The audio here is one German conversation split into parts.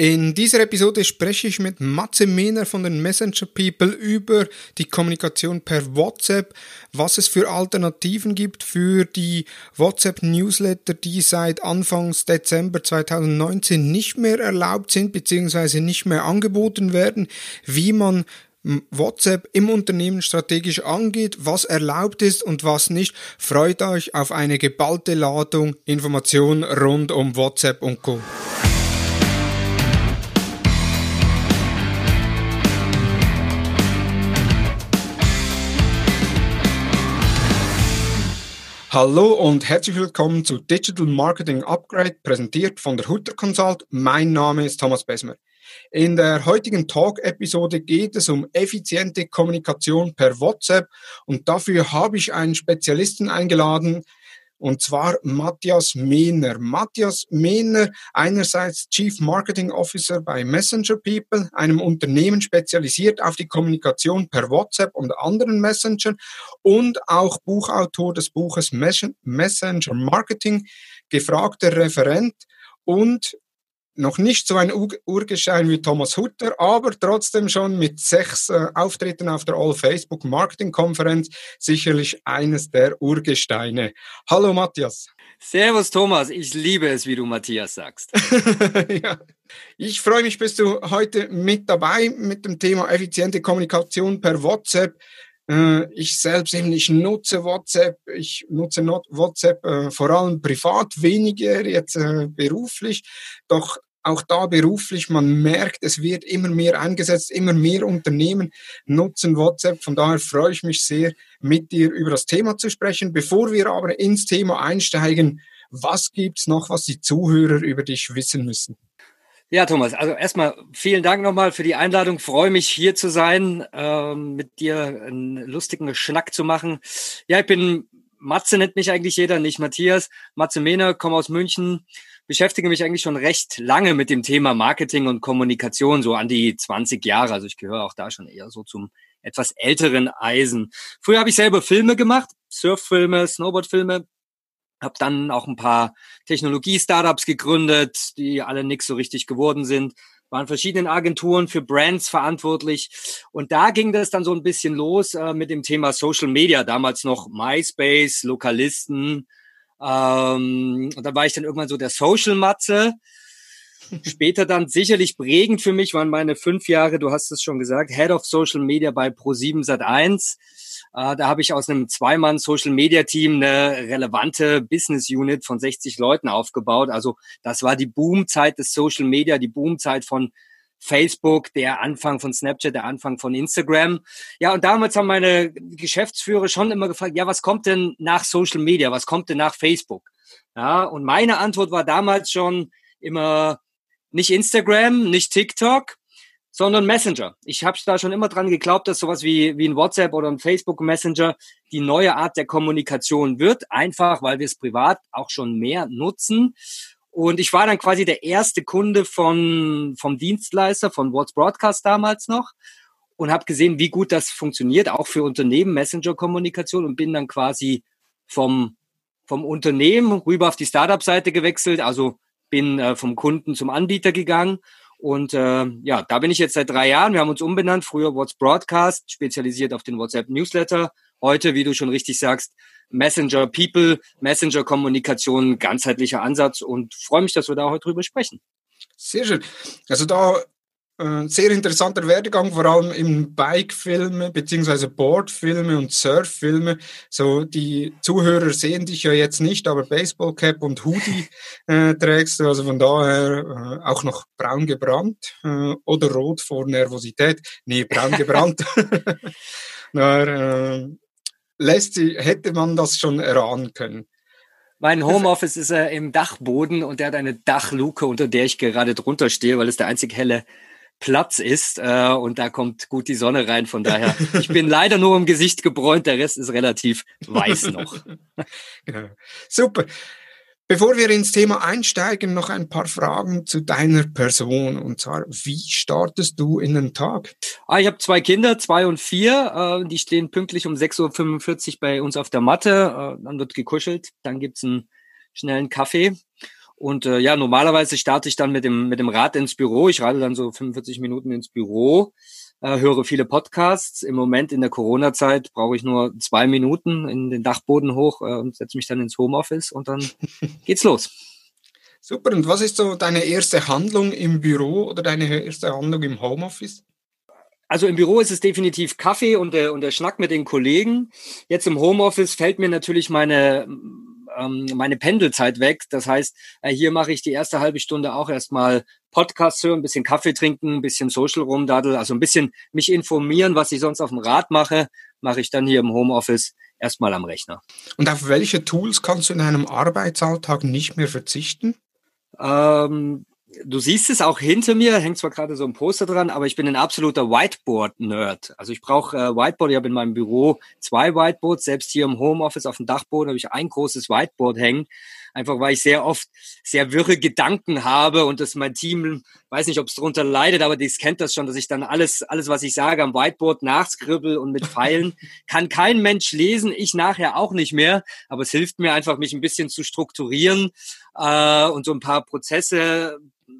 In dieser Episode spreche ich mit Matze Mehner von den Messenger People über die Kommunikation per WhatsApp, was es für Alternativen gibt für die WhatsApp Newsletter, die seit Anfangs Dezember 2019 nicht mehr erlaubt sind bzw. nicht mehr angeboten werden, wie man WhatsApp im Unternehmen strategisch angeht, was erlaubt ist und was nicht. Freut euch auf eine geballte Ladung Informationen rund um WhatsApp und Co. Hallo und herzlich willkommen zu Digital Marketing Upgrade, präsentiert von der Hutter Consult. Mein Name ist Thomas Besmer. In der heutigen Talk-Episode geht es um effiziente Kommunikation per WhatsApp und dafür habe ich einen Spezialisten eingeladen, und zwar Matthias Mehner. Matthias Mehner, einerseits Chief Marketing Officer bei Messenger People, einem Unternehmen spezialisiert auf die Kommunikation per WhatsApp und anderen Messengern und auch Buchautor des Buches Messenger Marketing, gefragter Referent und noch nicht so ein Urgestein wie Thomas Hutter, aber trotzdem schon mit sechs äh, Auftritten auf der All Facebook Marketing Konferenz sicherlich eines der Urgesteine. Hallo Matthias. Servus Thomas, ich liebe es, wie du Matthias sagst. ja. Ich freue mich, bist du heute mit dabei mit dem Thema effiziente Kommunikation per WhatsApp. Äh, ich selbst eben, ich nutze WhatsApp, ich nutze WhatsApp äh, vor allem privat, weniger jetzt äh, beruflich. Doch auch da beruflich, man merkt, es wird immer mehr eingesetzt, immer mehr Unternehmen nutzen WhatsApp. Von daher freue ich mich sehr, mit dir über das Thema zu sprechen. Bevor wir aber ins Thema einsteigen, was gibt's noch, was die Zuhörer über dich wissen müssen? Ja, Thomas, also erstmal vielen Dank nochmal für die Einladung. Freue mich hier zu sein, ähm, mit dir einen lustigen Schnack zu machen. Ja, ich bin Matze nennt mich eigentlich jeder, nicht Matthias. Matze Mehner, komme aus München, beschäftige mich eigentlich schon recht lange mit dem Thema Marketing und Kommunikation, so an die 20 Jahre. Also ich gehöre auch da schon eher so zum etwas älteren Eisen. Früher habe ich selber Filme gemacht, Surffilme, Snowboardfilme, habe dann auch ein paar Technologie-Startups gegründet, die alle nix so richtig geworden sind, waren verschiedenen Agenturen für Brands verantwortlich. Und da ging das dann so ein bisschen los äh, mit dem Thema Social Media, damals noch MySpace, Lokalisten, ähm, und da war ich dann irgendwann so der Social-Matze. Später dann sicherlich prägend für mich waren meine fünf Jahre, du hast es schon gesagt, Head of Social Media bei Pro7 Sat1. Äh, da habe ich aus einem Zweimann Social Media Team eine relevante Business Unit von 60 Leuten aufgebaut. Also das war die Boomzeit des Social Media, die Boomzeit von Facebook, der Anfang von Snapchat, der Anfang von Instagram. Ja, und damals haben meine Geschäftsführer schon immer gefragt, ja, was kommt denn nach Social Media? Was kommt denn nach Facebook? Ja, und meine Antwort war damals schon immer nicht Instagram, nicht TikTok, sondern Messenger. Ich habe da schon immer dran geglaubt, dass sowas wie, wie ein WhatsApp oder ein Facebook Messenger die neue Art der Kommunikation wird, einfach weil wir es privat auch schon mehr nutzen. Und ich war dann quasi der erste Kunde von, vom Dienstleister, von What's Broadcast damals noch und habe gesehen, wie gut das funktioniert, auch für Unternehmen, Messenger-Kommunikation und bin dann quasi vom, vom Unternehmen rüber auf die Startup-Seite gewechselt, also bin äh, vom Kunden zum Anbieter gegangen und äh, ja, da bin ich jetzt seit drei Jahren. Wir haben uns umbenannt, früher What's Broadcast, spezialisiert auf den WhatsApp-Newsletter. Heute, wie du schon richtig sagst, Messenger People, Messenger Kommunikation, ganzheitlicher Ansatz und freue mich, dass wir da heute drüber sprechen. Sehr schön. Also da sehr interessanter Werdegang, vor allem im Bike-Filme beziehungsweise Board-Filme und Surf-Filme. So die Zuhörer sehen dich ja jetzt nicht, aber Baseball-Cap und Hoodie äh, trägst du, also von daher äh, auch noch braun gebrannt äh, oder rot vor Nervosität. Nee, braun gebrannt. Na, äh, lässt sie, hätte man das schon erahnen können. Mein Homeoffice ist äh, im Dachboden und der hat eine Dachluke, unter der ich gerade drunter stehe, weil es der einzig helle Platz ist äh, und da kommt gut die Sonne rein. Von daher, ich bin leider nur im Gesicht gebräunt, der Rest ist relativ weiß noch. genau. Super. Bevor wir ins Thema einsteigen, noch ein paar Fragen zu deiner Person. Und zwar, wie startest du in den Tag? Ah, ich habe zwei Kinder, zwei und vier. Äh, die stehen pünktlich um 6.45 Uhr bei uns auf der Matte. Äh, dann wird gekuschelt, dann gibt's einen schnellen Kaffee. Und äh, ja, normalerweise starte ich dann mit dem, mit dem Rad ins Büro. Ich reite dann so 45 Minuten ins Büro, äh, höre viele Podcasts. Im Moment in der Corona-Zeit brauche ich nur zwei Minuten in den Dachboden hoch äh, und setze mich dann ins Homeoffice und dann geht's los. Super. Und was ist so deine erste Handlung im Büro oder deine erste Handlung im Homeoffice? Also im Büro ist es definitiv Kaffee und der, und der Schnack mit den Kollegen. Jetzt im Homeoffice fällt mir natürlich meine, ähm, meine Pendelzeit weg. Das heißt, äh, hier mache ich die erste halbe Stunde auch erstmal Podcast hören, ein bisschen Kaffee trinken, ein bisschen Social rumdaddel, also ein bisschen mich informieren, was ich sonst auf dem Rad mache, mache ich dann hier im Homeoffice erstmal am Rechner. Und auf welche Tools kannst du in einem Arbeitsalltag nicht mehr verzichten? Ähm, du siehst es auch hinter mir, hängt zwar gerade so ein Poster dran, aber ich bin ein absoluter Whiteboard-Nerd. Also ich brauche äh, Whiteboard, ich habe in meinem Büro zwei Whiteboards, selbst hier im Homeoffice auf dem Dachboden habe ich ein großes Whiteboard hängen, einfach weil ich sehr oft sehr wirre Gedanken habe und das mein Team, weiß nicht, ob es drunter leidet, aber dies kennt das schon, dass ich dann alles, alles, was ich sage, am Whiteboard nachskribbel und mit Pfeilen. Kann kein Mensch lesen, ich nachher auch nicht mehr, aber es hilft mir einfach, mich ein bisschen zu strukturieren äh, und so ein paar Prozesse äh,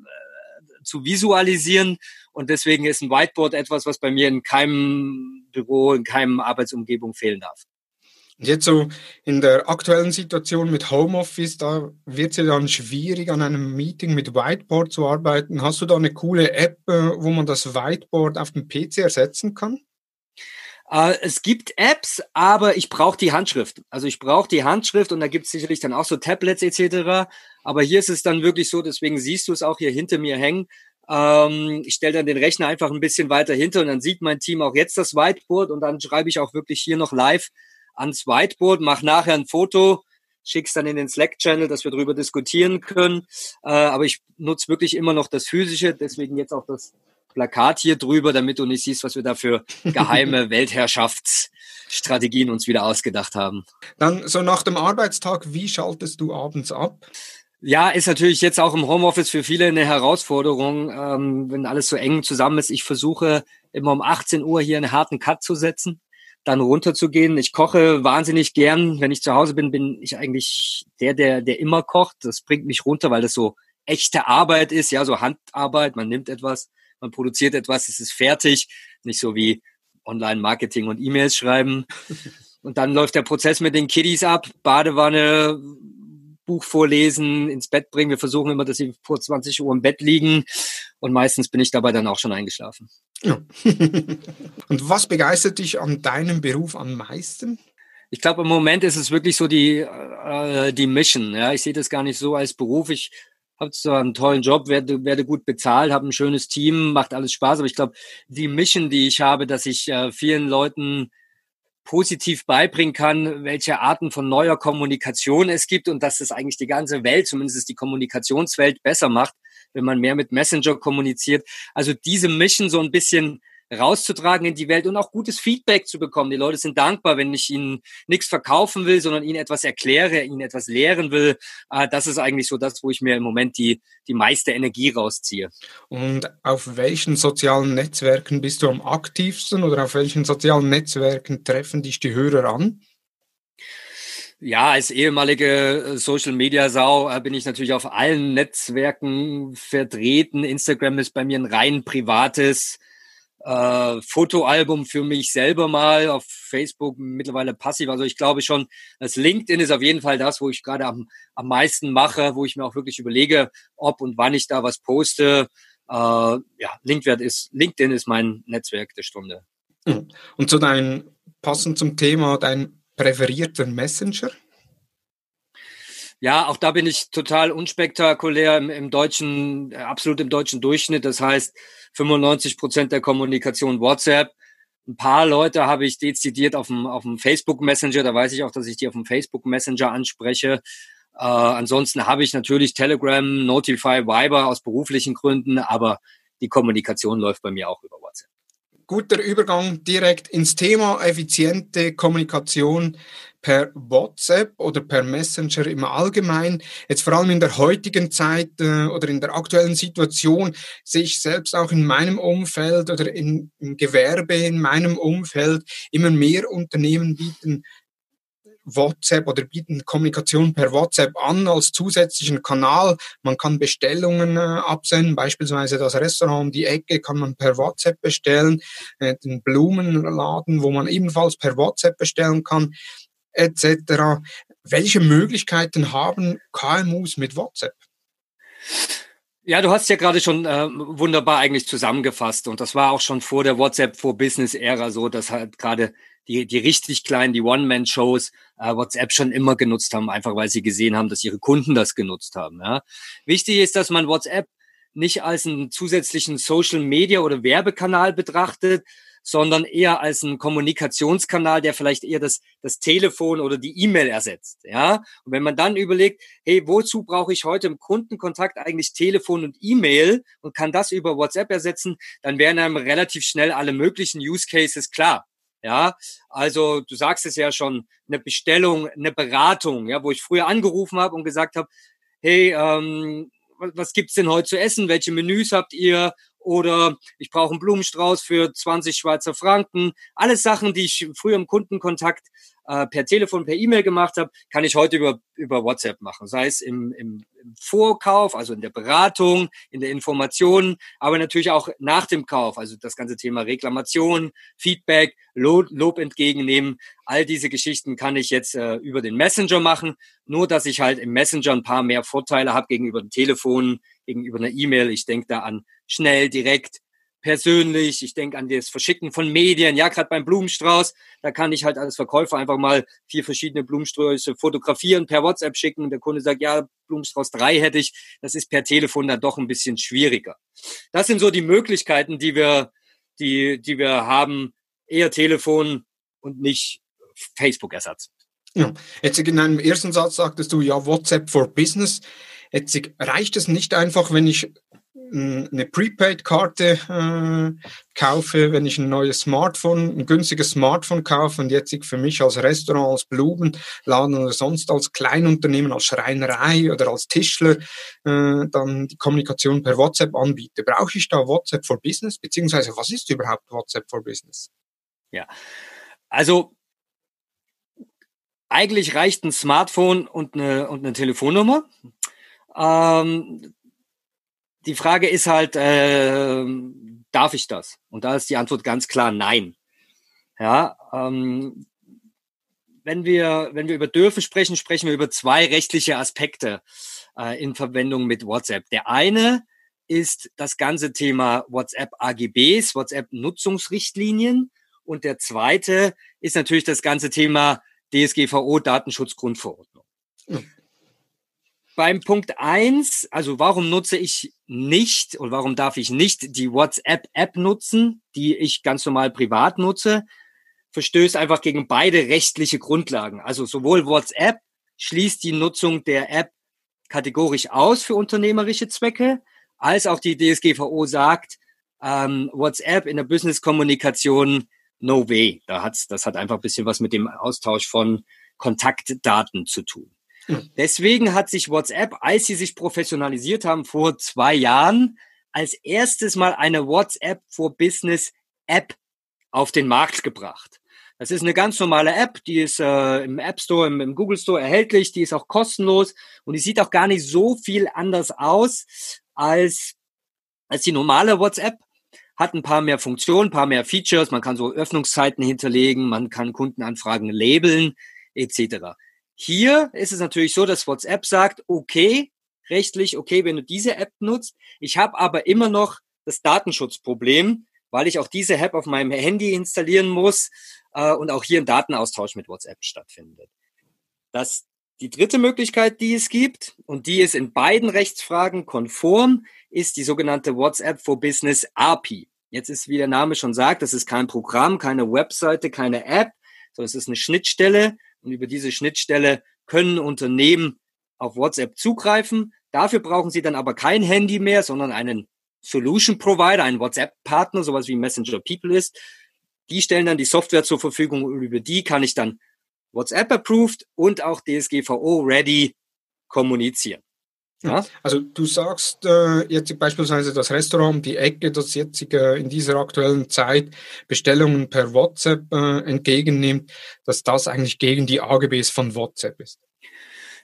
zu visualisieren. Und deswegen ist ein Whiteboard etwas, was bei mir in keinem Büro, in keinem Arbeitsumgebung fehlen darf. Jetzt so in der aktuellen Situation mit Homeoffice, da wird es ja dann schwierig, an einem Meeting mit Whiteboard zu arbeiten. Hast du da eine coole App, äh, wo man das Whiteboard auf dem PC ersetzen kann? Äh, es gibt Apps, aber ich brauche die Handschrift. Also ich brauche die Handschrift und da gibt es sicherlich dann auch so Tablets etc. Aber hier ist es dann wirklich so, deswegen siehst du es auch hier hinter mir hängen. Ähm, ich stelle dann den Rechner einfach ein bisschen weiter hinter und dann sieht mein Team auch jetzt das Whiteboard und dann schreibe ich auch wirklich hier noch live ans Whiteboard, mache nachher ein Foto, schick's dann in den Slack-Channel, dass wir darüber diskutieren können. Äh, aber ich nutze wirklich immer noch das Physische, deswegen jetzt auch das Plakat hier drüber, damit du nicht siehst, was wir da für geheime Weltherrschaftsstrategien uns wieder ausgedacht haben. Dann so nach dem Arbeitstag, wie schaltest du abends ab? Ja, ist natürlich jetzt auch im Homeoffice für viele eine Herausforderung, ähm, wenn alles so eng zusammen ist. Ich versuche immer um 18 Uhr hier einen harten Cut zu setzen dann runterzugehen. Ich koche wahnsinnig gern. Wenn ich zu Hause bin, bin ich eigentlich der, der, der immer kocht. Das bringt mich runter, weil das so echte Arbeit ist, ja, so Handarbeit. Man nimmt etwas, man produziert etwas, es ist fertig. Nicht so wie Online-Marketing und E-Mails schreiben. Und dann läuft der Prozess mit den Kiddies ab, Badewanne, Buch vorlesen, ins Bett bringen. Wir versuchen immer, dass sie vor 20 Uhr im Bett liegen. Und meistens bin ich dabei dann auch schon eingeschlafen. Ja. Und was begeistert dich an deinem Beruf am meisten? Ich glaube, im Moment ist es wirklich so die, äh, die Mission. Ja, ich sehe das gar nicht so als Beruf. Ich habe zwar einen tollen Job, werde, werde gut bezahlt, habe ein schönes Team, macht alles Spaß, aber ich glaube, die Mission, die ich habe, dass ich äh, vielen Leuten positiv beibringen kann, welche Arten von neuer Kommunikation es gibt und dass es eigentlich die ganze Welt, zumindest die Kommunikationswelt, besser macht, wenn man mehr mit Messenger kommuniziert. Also diese Mission so ein bisschen rauszutragen in die Welt und auch gutes Feedback zu bekommen. Die Leute sind dankbar, wenn ich ihnen nichts verkaufen will, sondern ihnen etwas erkläre, ihnen etwas lehren will. Ah, das ist eigentlich so das, wo ich mir im Moment die, die meiste Energie rausziehe. Und auf welchen sozialen Netzwerken bist du am aktivsten oder auf welchen sozialen Netzwerken treffen dich die Hörer an? Ja, als ehemalige äh, Social Media Sau äh, bin ich natürlich auf allen Netzwerken vertreten. Instagram ist bei mir ein rein privates äh, Fotoalbum für mich selber mal. Auf Facebook mittlerweile passiv. Also ich glaube schon, das LinkedIn ist auf jeden Fall das, wo ich gerade am, am meisten mache, wo ich mir auch wirklich überlege, ob und wann ich da was poste. Äh, ja, LinkedIn ist, LinkedIn ist mein Netzwerk der Stunde. Hm. Und zu deinem, passend zum Thema, dein präferierter Messenger? Ja, auch da bin ich total unspektakulär im, im deutschen, absolut im deutschen Durchschnitt. Das heißt, 95 Prozent der Kommunikation WhatsApp. Ein paar Leute habe ich dezidiert auf dem, auf dem Facebook Messenger. Da weiß ich auch, dass ich die auf dem Facebook Messenger anspreche. Äh, ansonsten habe ich natürlich Telegram, Notify, Viber aus beruflichen Gründen, aber die Kommunikation läuft bei mir auch über WhatsApp guter Übergang direkt ins Thema effiziente Kommunikation per WhatsApp oder per Messenger im Allgemeinen. Jetzt vor allem in der heutigen Zeit äh, oder in der aktuellen Situation sehe ich selbst auch in meinem Umfeld oder in, im Gewerbe in meinem Umfeld immer mehr Unternehmen bieten WhatsApp oder bieten Kommunikation per WhatsApp an als zusätzlichen Kanal. Man kann Bestellungen äh, absenden, beispielsweise das Restaurant um die Ecke kann man per WhatsApp bestellen, äh, den Blumenladen, wo man ebenfalls per WhatsApp bestellen kann, etc. Welche Möglichkeiten haben KMUs mit WhatsApp? Ja, du hast ja gerade schon äh, wunderbar eigentlich zusammengefasst und das war auch schon vor der WhatsApp for Business Ära so, dass halt gerade die, die richtig kleinen, die One-Man-Shows äh, WhatsApp schon immer genutzt haben, einfach weil sie gesehen haben, dass ihre Kunden das genutzt haben. Ja. Wichtig ist, dass man WhatsApp nicht als einen zusätzlichen Social Media oder Werbekanal betrachtet, sondern eher als einen Kommunikationskanal, der vielleicht eher das, das Telefon oder die E-Mail ersetzt. Ja, und wenn man dann überlegt, hey, wozu brauche ich heute im Kundenkontakt eigentlich Telefon und E-Mail und kann das über WhatsApp ersetzen, dann wären einem relativ schnell alle möglichen Use Cases klar. Ja, also du sagst es ja schon, eine Bestellung, eine Beratung, ja, wo ich früher angerufen habe und gesagt habe, hey, ähm, was gibt's denn heute zu essen? Welche Menüs habt ihr? oder ich brauche einen Blumenstrauß für 20 Schweizer Franken. Alles Sachen, die ich früher im Kundenkontakt äh, per Telefon, per E-Mail gemacht habe, kann ich heute über, über WhatsApp machen. Sei es im, im, im Vorkauf, also in der Beratung, in der Information, aber natürlich auch nach dem Kauf. Also das ganze Thema Reklamation, Feedback, Lob, Lob entgegennehmen. All diese Geschichten kann ich jetzt äh, über den Messenger machen. Nur, dass ich halt im Messenger ein paar mehr Vorteile habe gegenüber dem Telefon, gegenüber einer E-Mail. Ich denke da an schnell, direkt, persönlich. Ich denke an das Verschicken von Medien. Ja, gerade beim Blumenstrauß, da kann ich halt als Verkäufer einfach mal vier verschiedene Blumensträuße fotografieren, per WhatsApp schicken. Und der Kunde sagt, ja, Blumenstrauß drei hätte ich. Das ist per Telefon dann doch ein bisschen schwieriger. Das sind so die Möglichkeiten, die wir, die, die wir haben. Eher Telefon und nicht Facebook-Ersatz. Ja, jetzt in einem ersten Satz sagtest du ja WhatsApp for Business. Jetzt reicht es nicht einfach, wenn ich eine Prepaid-Karte äh, kaufe, wenn ich ein neues Smartphone, ein günstiges Smartphone kaufe und jetzt für mich als Restaurant, als Blumenladen oder sonst als Kleinunternehmen, als Schreinerei oder als Tischler äh, dann die Kommunikation per WhatsApp anbiete. Brauche ich da WhatsApp for Business? Beziehungsweise was ist überhaupt WhatsApp for Business? Ja, also eigentlich reicht ein Smartphone und eine, und eine Telefonnummer. Ähm, die Frage ist halt, äh, darf ich das? Und da ist die Antwort ganz klar nein. Ja, ähm, wenn wir, wenn wir über dürfen sprechen, sprechen wir über zwei rechtliche Aspekte äh, in Verwendung mit WhatsApp. Der eine ist das ganze Thema WhatsApp AGBs, WhatsApp Nutzungsrichtlinien. Und der zweite ist natürlich das ganze Thema DSGVO Datenschutzgrundverordnung. Beim Punkt eins, also warum nutze ich nicht und warum darf ich nicht die WhatsApp-App nutzen, die ich ganz normal privat nutze, verstößt einfach gegen beide rechtliche Grundlagen. Also sowohl WhatsApp schließt die Nutzung der App kategorisch aus für unternehmerische Zwecke, als auch die DSGVO sagt, ähm, WhatsApp in der Business-Kommunikation no way. Da hat's, das hat einfach ein bisschen was mit dem Austausch von Kontaktdaten zu tun. Deswegen hat sich WhatsApp, als sie sich professionalisiert haben vor zwei Jahren, als erstes mal eine WhatsApp for Business App auf den Markt gebracht. Das ist eine ganz normale App, die ist äh, im App Store, im, im, Google Store erhältlich, die ist auch kostenlos und die sieht auch gar nicht so viel anders aus als, als die normale WhatsApp. Hat ein paar mehr Funktionen, ein paar mehr Features, man kann so Öffnungszeiten hinterlegen, man kann Kundenanfragen labeln, etc. Hier ist es natürlich so, dass WhatsApp sagt, okay, rechtlich, okay, wenn du diese App nutzt. Ich habe aber immer noch das Datenschutzproblem, weil ich auch diese App auf meinem Handy installieren muss äh, und auch hier ein Datenaustausch mit WhatsApp stattfindet. Das die dritte Möglichkeit, die es gibt, und die ist in beiden Rechtsfragen konform, ist die sogenannte WhatsApp for Business API. Jetzt ist, wie der Name schon sagt, das ist kein Programm, keine Webseite, keine App, sondern es ist eine Schnittstelle und über diese Schnittstelle können Unternehmen auf WhatsApp zugreifen. Dafür brauchen sie dann aber kein Handy mehr, sondern einen Solution Provider, einen WhatsApp-Partner, sowas wie Messenger People ist. Die stellen dann die Software zur Verfügung und über die kann ich dann WhatsApp approved und auch DSGVO ready kommunizieren. Ja? Also du sagst äh, jetzt beispielsweise das Restaurant die Ecke, das jetzt äh, in dieser aktuellen Zeit Bestellungen per WhatsApp äh, entgegennimmt, dass das eigentlich gegen die AGBs von WhatsApp ist.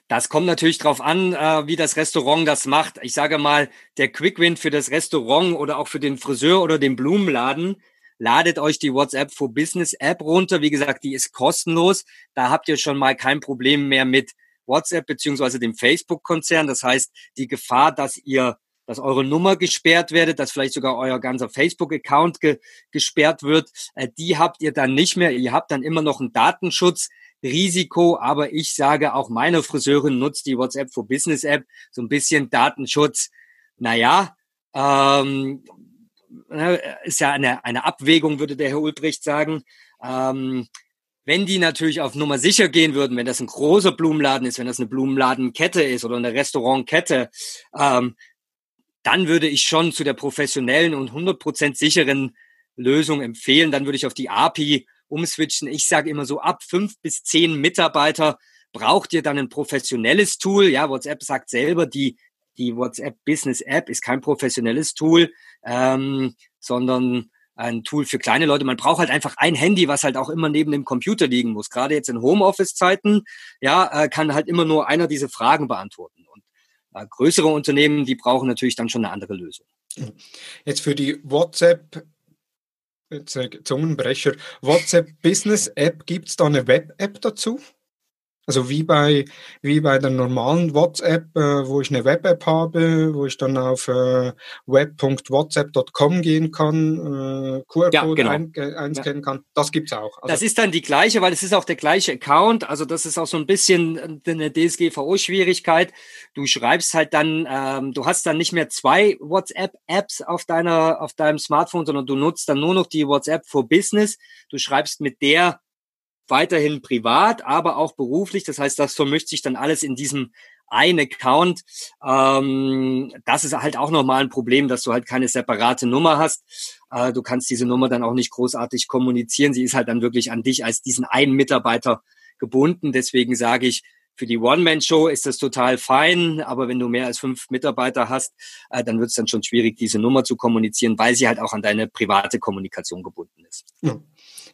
Das kommt natürlich drauf an, äh, wie das Restaurant das macht. Ich sage mal, der Quickwin für das Restaurant oder auch für den Friseur oder den Blumenladen, ladet euch die WhatsApp for Business App runter. Wie gesagt, die ist kostenlos. Da habt ihr schon mal kein Problem mehr mit WhatsApp beziehungsweise dem Facebook-Konzern. Das heißt, die Gefahr, dass ihr dass eure Nummer gesperrt werdet, dass vielleicht sogar euer ganzer Facebook-Account ge gesperrt wird, äh, die habt ihr dann nicht mehr. Ihr habt dann immer noch ein Datenschutzrisiko, aber ich sage auch meine Friseurin nutzt die WhatsApp for Business App, so ein bisschen Datenschutz. Naja, ähm, ne, ist ja eine, eine Abwägung, würde der Herr Ulbricht sagen. Ähm, wenn die natürlich auf Nummer sicher gehen würden, wenn das ein großer Blumenladen ist, wenn das eine Blumenladenkette ist oder eine Restaurantkette, ähm, dann würde ich schon zu der professionellen und 100% sicheren Lösung empfehlen. Dann würde ich auf die API umswitchen. Ich sage immer so, ab fünf bis zehn Mitarbeiter braucht ihr dann ein professionelles Tool. Ja, WhatsApp sagt selber, die, die WhatsApp Business App ist kein professionelles Tool, ähm, sondern ein Tool für kleine Leute. Man braucht halt einfach ein Handy, was halt auch immer neben dem Computer liegen muss. Gerade jetzt in Homeoffice-Zeiten, ja, äh, kann halt immer nur einer diese Fragen beantworten. Und äh, größere Unternehmen, die brauchen natürlich dann schon eine andere Lösung. Jetzt für die WhatsApp Zungenbrecher. WhatsApp Business App, gibt es da eine Web-App dazu? Also wie bei, wie bei der normalen WhatsApp, äh, wo ich eine Web-App habe, wo ich dann auf äh, web.whatsapp.com gehen kann, äh, QR-Code ja, genau. ein, einscannen ja. kann. Das gibt's auch. Also das ist dann die gleiche, weil es ist auch der gleiche Account. Also das ist auch so ein bisschen eine DSGVO-Schwierigkeit. Du schreibst halt dann, ähm, du hast dann nicht mehr zwei WhatsApp-Apps auf deiner, auf deinem Smartphone, sondern du nutzt dann nur noch die WhatsApp for Business. Du schreibst mit der weiterhin privat, aber auch beruflich. Das heißt, das vermischt sich dann alles in diesem einen Account. Ähm, das ist halt auch nochmal ein Problem, dass du halt keine separate Nummer hast. Äh, du kannst diese Nummer dann auch nicht großartig kommunizieren. Sie ist halt dann wirklich an dich als diesen einen Mitarbeiter gebunden. Deswegen sage ich, für die One-Man-Show ist das total fein, aber wenn du mehr als fünf Mitarbeiter hast, äh, dann wird es dann schon schwierig, diese Nummer zu kommunizieren, weil sie halt auch an deine private Kommunikation gebunden ist. Ja.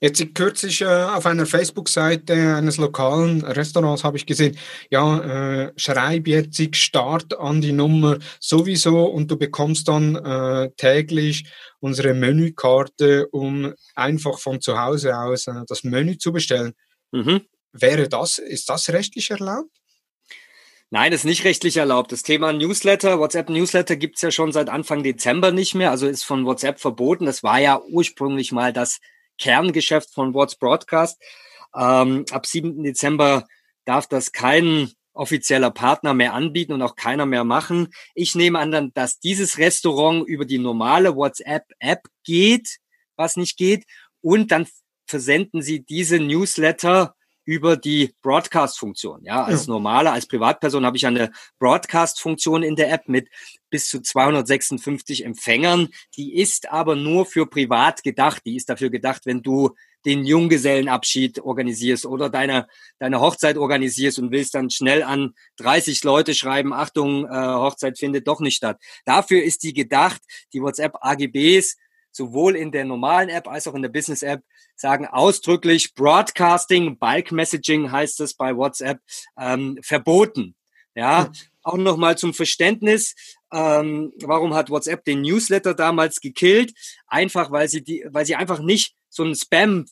Jetzt kürzlich äh, auf einer Facebook-Seite eines lokalen Restaurants habe ich gesehen, ja, äh, schreib jetzt Start an die Nummer sowieso und du bekommst dann äh, täglich unsere Menükarte, um einfach von zu Hause aus äh, das Menü zu bestellen. Mhm. Wäre das, ist das rechtlich erlaubt? Nein, das ist nicht rechtlich erlaubt. Das Thema Newsletter, WhatsApp Newsletter gibt's ja schon seit Anfang Dezember nicht mehr, also ist von WhatsApp verboten. Das war ja ursprünglich mal das Kerngeschäft von What's Broadcast. Ähm, ab 7. Dezember darf das kein offizieller Partner mehr anbieten und auch keiner mehr machen. Ich nehme an, dass dieses Restaurant über die normale WhatsApp-App geht, was nicht geht, und dann versenden sie diese Newsletter über die Broadcast-Funktion. Ja, als ja. normale, als Privatperson habe ich eine Broadcast-Funktion in der App mit bis zu 256 Empfängern. Die ist aber nur für privat gedacht. Die ist dafür gedacht, wenn du den Junggesellenabschied organisierst oder deine, deine Hochzeit organisierst und willst dann schnell an 30 Leute schreiben, Achtung, äh, Hochzeit findet doch nicht statt. Dafür ist die gedacht. Die WhatsApp AGBs sowohl in der normalen App als auch in der Business App sagen ausdrücklich Broadcasting, Bulk Messaging heißt es bei WhatsApp, ähm, verboten. Ja, auch nochmal zum Verständnis, ähm, warum hat WhatsApp den Newsletter damals gekillt? Einfach, weil sie die, weil sie einfach nicht so ein Spam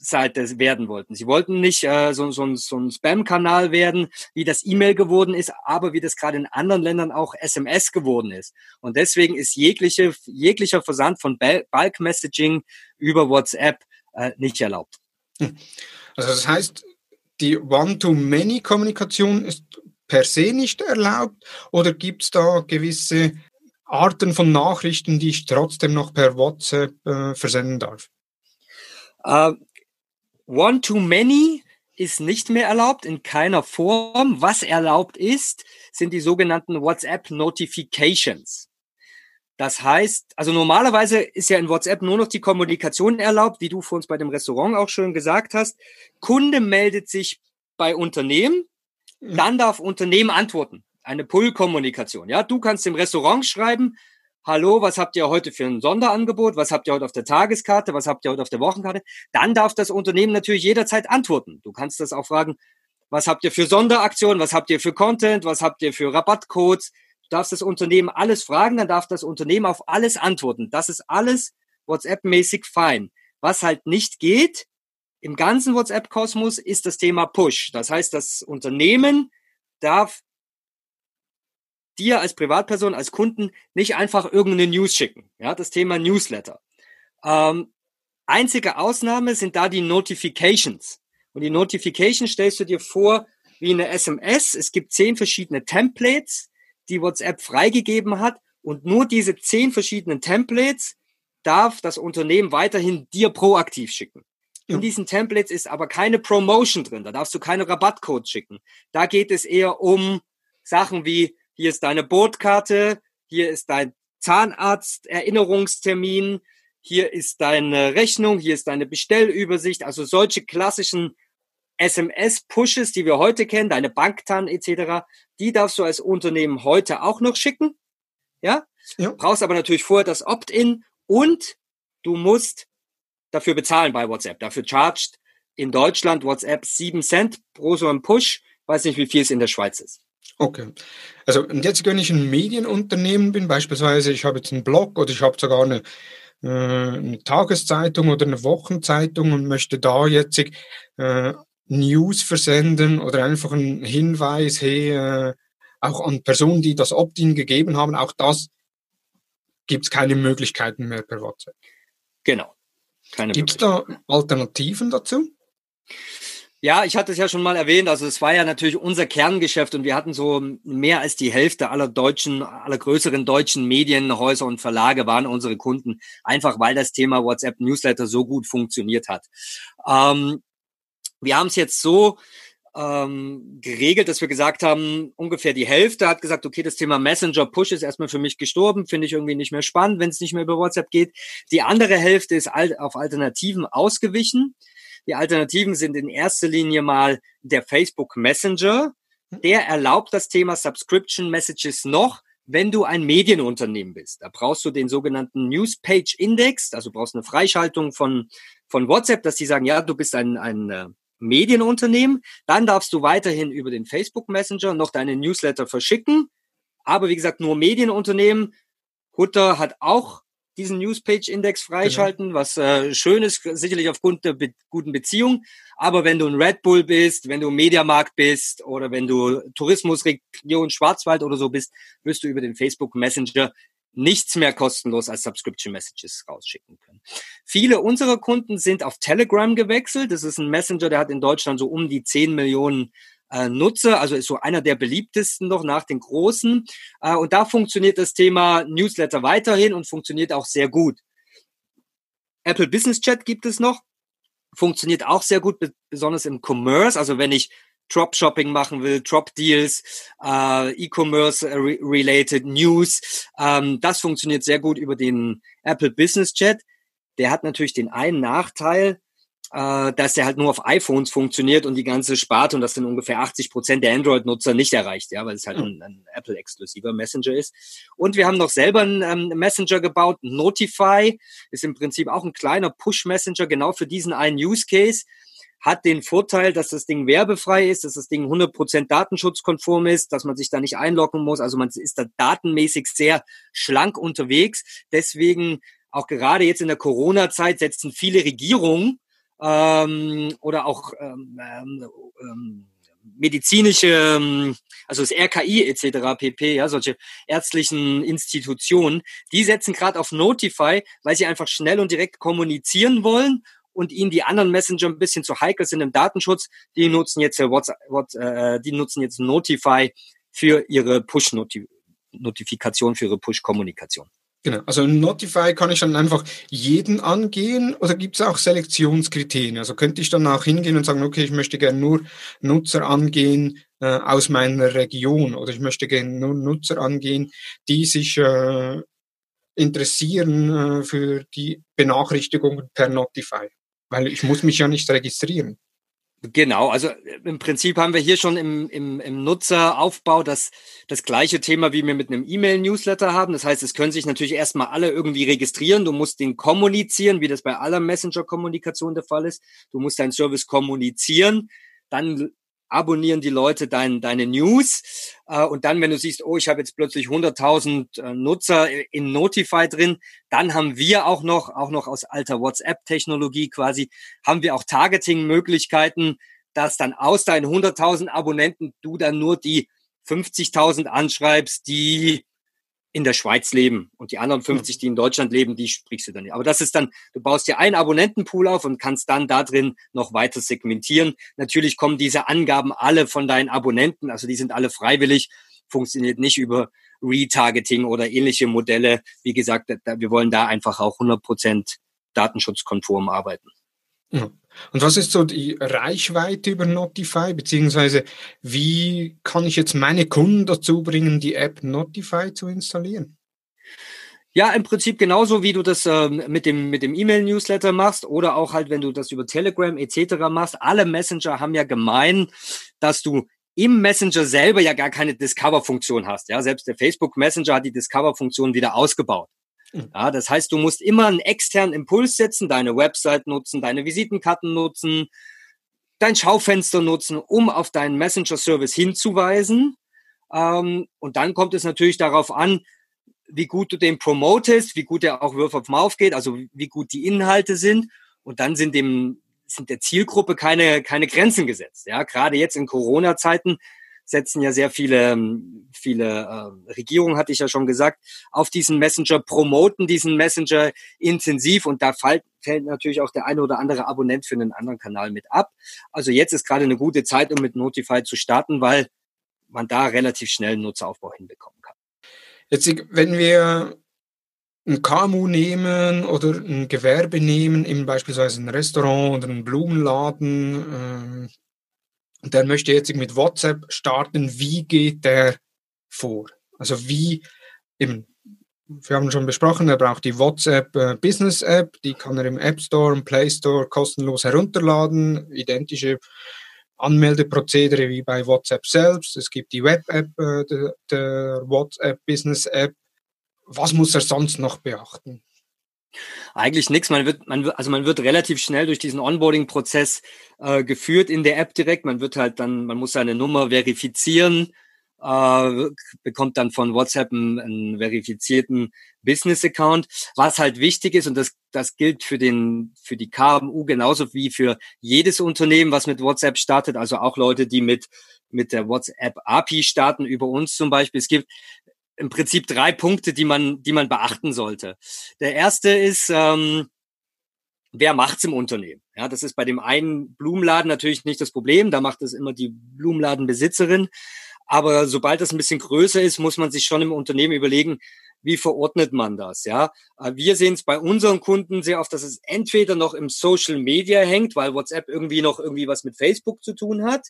Seite werden wollten. Sie wollten nicht äh, so, so, so ein Spam-Kanal werden, wie das E-Mail geworden ist, aber wie das gerade in anderen Ländern auch SMS geworden ist. Und deswegen ist jegliche, jeglicher Versand von Bulk-Messaging über WhatsApp äh, nicht erlaubt. Hm. Also das heißt, die One-to-Many-Kommunikation ist per se nicht erlaubt oder gibt es da gewisse Arten von Nachrichten, die ich trotzdem noch per WhatsApp äh, versenden darf? Uh, One-to-Many ist nicht mehr erlaubt in keiner Form. Was erlaubt ist, sind die sogenannten WhatsApp Notifications. Das heißt, also normalerweise ist ja in WhatsApp nur noch die Kommunikation erlaubt, wie du vor uns bei dem Restaurant auch schon gesagt hast. Kunde meldet sich bei Unternehmen, dann darf Unternehmen antworten. eine Pull-Kommunikation. Ja, du kannst im Restaurant schreiben, hallo, was habt ihr heute für ein Sonderangebot? Was habt ihr heute auf der Tageskarte? Was habt ihr heute auf der Wochenkarte? Dann darf das Unternehmen natürlich jederzeit antworten. Du kannst das auch fragen, was habt ihr für Sonderaktionen? Was habt ihr für Content? Was habt ihr für Rabattcodes? Du darfst das Unternehmen alles fragen, dann darf das Unternehmen auf alles antworten. Das ist alles WhatsApp-mäßig fein. Was halt nicht geht, im ganzen WhatsApp-Kosmos ist das Thema Push. Das heißt, das Unternehmen darf dir als Privatperson, als Kunden nicht einfach irgendeine News schicken. Ja, das Thema Newsletter. Ähm, einzige Ausnahme sind da die Notifications. Und die Notification stellst du dir vor wie eine SMS. Es gibt zehn verschiedene Templates, die WhatsApp freigegeben hat. Und nur diese zehn verschiedenen Templates darf das Unternehmen weiterhin dir proaktiv schicken. In diesen Templates ist aber keine Promotion drin. Da darfst du keine Rabattcode schicken. Da geht es eher um Sachen wie, hier ist deine Bordkarte, hier ist dein Zahnarzt-Erinnerungstermin, hier ist deine Rechnung, hier ist deine Bestellübersicht. Also solche klassischen SMS-Pushes, die wir heute kennen, deine Banktan etc., die darfst du als Unternehmen heute auch noch schicken. Ja? ja. Brauchst aber natürlich vorher das Opt-in und du musst dafür bezahlen bei WhatsApp. Dafür chargt in Deutschland WhatsApp 7 Cent pro so einem Push. Weiß nicht, wie viel es in der Schweiz ist. Okay. Also und jetzt, wenn ich ein Medienunternehmen bin, beispielsweise ich habe jetzt einen Blog oder ich habe sogar eine, äh, eine Tageszeitung oder eine Wochenzeitung und möchte da jetzt äh, News versenden oder einfach einen Hinweis, hey, äh, auch an Personen, die das Opt-in gegeben haben, auch das gibt es keine Möglichkeiten mehr per WhatsApp. Genau. Gibt es da Alternativen dazu? Ja, ich hatte es ja schon mal erwähnt. Also es war ja natürlich unser Kerngeschäft und wir hatten so mehr als die Hälfte aller deutschen, aller größeren deutschen Medienhäuser und Verlage waren unsere Kunden, einfach weil das Thema WhatsApp Newsletter so gut funktioniert hat. Ähm, wir haben es jetzt so ähm, geregelt, dass wir gesagt haben, ungefähr die Hälfte hat gesagt, okay, das Thema Messenger Push ist erstmal für mich gestorben, finde ich irgendwie nicht mehr spannend, wenn es nicht mehr über WhatsApp geht. Die andere Hälfte ist auf Alternativen ausgewichen. Die Alternativen sind in erster Linie mal der Facebook Messenger. Der erlaubt das Thema Subscription Messages noch, wenn du ein Medienunternehmen bist. Da brauchst du den sogenannten Newspage Index, also brauchst eine Freischaltung von, von WhatsApp, dass die sagen, ja, du bist ein, ein äh, Medienunternehmen. Dann darfst du weiterhin über den Facebook Messenger noch deine Newsletter verschicken. Aber wie gesagt, nur Medienunternehmen. Hutter hat auch diesen Newspage-Index freischalten, genau. was äh, schön ist, sicherlich aufgrund der be guten Beziehung. Aber wenn du ein Red Bull bist, wenn du Mediamarkt bist oder wenn du Tourismusregion Schwarzwald oder so bist, wirst du über den Facebook Messenger nichts mehr kostenlos als Subscription Messages rausschicken können. Viele unserer Kunden sind auf Telegram gewechselt. Das ist ein Messenger, der hat in Deutschland so um die 10 Millionen äh, Nutzer, also ist so einer der beliebtesten noch nach den großen. Äh, und da funktioniert das Thema Newsletter weiterhin und funktioniert auch sehr gut. Apple Business Chat gibt es noch, funktioniert auch sehr gut, besonders im Commerce. Also wenn ich Drop-Shopping machen will, Drop-Deals, äh, E-Commerce-related News. Ähm, das funktioniert sehr gut über den Apple Business Chat. Der hat natürlich den einen Nachteil, äh, dass der halt nur auf iPhones funktioniert und die ganze Sparte und das sind ungefähr 80 Prozent der Android-Nutzer nicht erreicht, ja, weil es halt ein, ein Apple-exklusiver Messenger ist. Und wir haben noch selber einen ähm, Messenger gebaut, Notify, ist im Prinzip auch ein kleiner Push-Messenger, genau für diesen einen Use Case hat den Vorteil, dass das Ding werbefrei ist, dass das Ding 100% datenschutzkonform ist, dass man sich da nicht einloggen muss. Also man ist da datenmäßig sehr schlank unterwegs. Deswegen auch gerade jetzt in der Corona-Zeit setzen viele Regierungen ähm, oder auch ähm, ähm, medizinische, ähm, also das RKI etc. pp, ja, solche ärztlichen Institutionen, die setzen gerade auf Notify, weil sie einfach schnell und direkt kommunizieren wollen und ihnen die anderen Messenger ein bisschen zu heikel sind im Datenschutz, die nutzen jetzt WhatsApp, äh, die nutzen jetzt Notify für ihre Push-Notifikation, für ihre Push-Kommunikation. Genau, also Notify kann ich dann einfach jeden angehen oder gibt es auch Selektionskriterien? Also könnte ich dann auch hingehen und sagen, okay, ich möchte gerne nur Nutzer angehen äh, aus meiner Region oder ich möchte gerne nur Nutzer angehen, die sich äh, interessieren äh, für die Benachrichtigungen per Notify. Weil ich muss mich ja nicht registrieren. Genau, also äh, im Prinzip haben wir hier schon im, im, im Nutzeraufbau das, das gleiche Thema, wie wir mit einem E-Mail-Newsletter haben. Das heißt, es können sich natürlich erstmal alle irgendwie registrieren. Du musst den kommunizieren, wie das bei aller Messenger-Kommunikation der Fall ist. Du musst deinen Service kommunizieren. Dann abonnieren die Leute dein, deine News. Äh, und dann, wenn du siehst, oh, ich habe jetzt plötzlich 100.000 äh, Nutzer in Notify drin, dann haben wir auch noch, auch noch aus alter WhatsApp-Technologie quasi, haben wir auch Targeting-Möglichkeiten, dass dann aus deinen 100.000 Abonnenten du dann nur die 50.000 anschreibst, die in der Schweiz leben und die anderen 50, die in Deutschland leben, die sprichst du dann nicht. Aber das ist dann, du baust dir einen Abonnentenpool auf und kannst dann da drin noch weiter segmentieren. Natürlich kommen diese Angaben alle von deinen Abonnenten, also die sind alle freiwillig, funktioniert nicht über Retargeting oder ähnliche Modelle. Wie gesagt, wir wollen da einfach auch 100 Prozent datenschutzkonform arbeiten. Ja. Und was ist so die Reichweite über Notify, beziehungsweise wie kann ich jetzt meine Kunden dazu bringen, die App Notify zu installieren? Ja, im Prinzip genauso, wie du das ähm, mit dem mit dem E-Mail-Newsletter machst oder auch halt, wenn du das über Telegram etc. machst. Alle Messenger haben ja gemein, dass du im Messenger selber ja gar keine Discover-Funktion hast. Ja, selbst der Facebook Messenger hat die Discover-Funktion wieder ausgebaut. Mhm. Ja, das heißt, du musst immer einen externen Impuls setzen, deine Website nutzen, deine Visitenkarten nutzen, dein Schaufenster nutzen, um auf deinen Messenger-Service hinzuweisen. Ähm, und dann kommt es natürlich darauf an, wie gut du den promotest, wie gut er auch Word of Mouth geht, also wie gut die Inhalte sind. Und dann sind dem, sind der Zielgruppe keine, keine Grenzen gesetzt. Ja, gerade jetzt in Corona-Zeiten setzen ja sehr viele, ähm, viele äh, Regierungen, hatte ich ja schon gesagt, auf diesen Messenger, promoten diesen Messenger intensiv und da fällt, fällt natürlich auch der eine oder andere Abonnent für einen anderen Kanal mit ab. Also jetzt ist gerade eine gute Zeit, um mit Notify zu starten, weil man da relativ schnell einen Nutzeraufbau hinbekommen kann. Jetzt, wenn wir ein KMU nehmen oder ein Gewerbe nehmen, eben beispielsweise ein Restaurant oder ein Blumenladen, äh, der möchte jetzt mit WhatsApp starten, wie geht der vor? Also wie, eben, wir haben schon besprochen, er braucht die WhatsApp äh, Business App, die kann er im App Store und Play Store kostenlos herunterladen, identische Anmeldeprozedere wie bei WhatsApp selbst. Es gibt die Web-App äh, der WhatsApp Business App. Was muss er sonst noch beachten? Eigentlich nichts. Man wird, man also man wird relativ schnell durch diesen Onboarding-Prozess äh, geführt in der App direkt. Man wird halt dann, man muss seine Nummer verifizieren, äh, bekommt dann von WhatsApp einen, einen verifizierten Business-Account. Was halt wichtig ist, und das, das gilt für den, für die KMU genauso wie für jedes Unternehmen, was mit WhatsApp startet, also auch Leute, die mit, mit der WhatsApp API starten, über uns zum Beispiel. Es gibt im Prinzip drei Punkte, die man, die man beachten sollte. Der erste ist, ähm, wer macht's im Unternehmen? Ja, das ist bei dem einen Blumenladen natürlich nicht das Problem. Da macht es immer die Blumenladenbesitzerin. Aber sobald das ein bisschen größer ist, muss man sich schon im Unternehmen überlegen, wie verordnet man das? Ja, äh, wir sehen es bei unseren Kunden sehr oft, dass es entweder noch im Social Media hängt, weil WhatsApp irgendwie noch irgendwie was mit Facebook zu tun hat,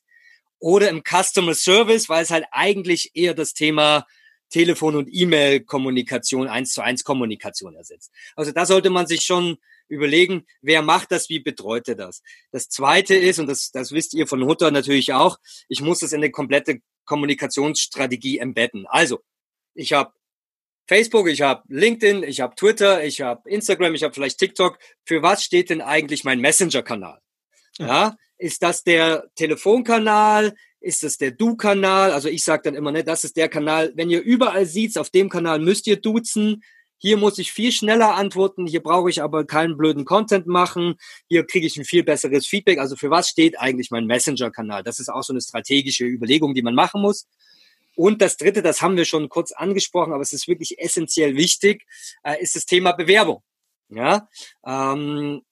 oder im Customer Service, weil es halt eigentlich eher das Thema Telefon- und E-Mail-Kommunikation, eins zu eins Kommunikation ersetzt. Also da sollte man sich schon überlegen, wer macht das, wie betreut er das. Das zweite ist, und das, das wisst ihr von Hutter natürlich auch, ich muss das in eine komplette Kommunikationsstrategie embedden. Also, ich habe Facebook, ich habe LinkedIn, ich habe Twitter, ich habe Instagram, ich habe vielleicht TikTok. Für was steht denn eigentlich mein Messenger-Kanal? Ja, ist das der Telefonkanal? Ist das der Du-Kanal? Also ich sage dann immer, ne, das ist der Kanal. Wenn ihr überall seht, auf dem Kanal müsst ihr duzen. Hier muss ich viel schneller antworten. Hier brauche ich aber keinen blöden Content machen. Hier kriege ich ein viel besseres Feedback. Also für was steht eigentlich mein Messenger-Kanal? Das ist auch so eine strategische Überlegung, die man machen muss. Und das Dritte, das haben wir schon kurz angesprochen, aber es ist wirklich essentiell wichtig, äh, ist das Thema Bewerbung. Ja, ähm,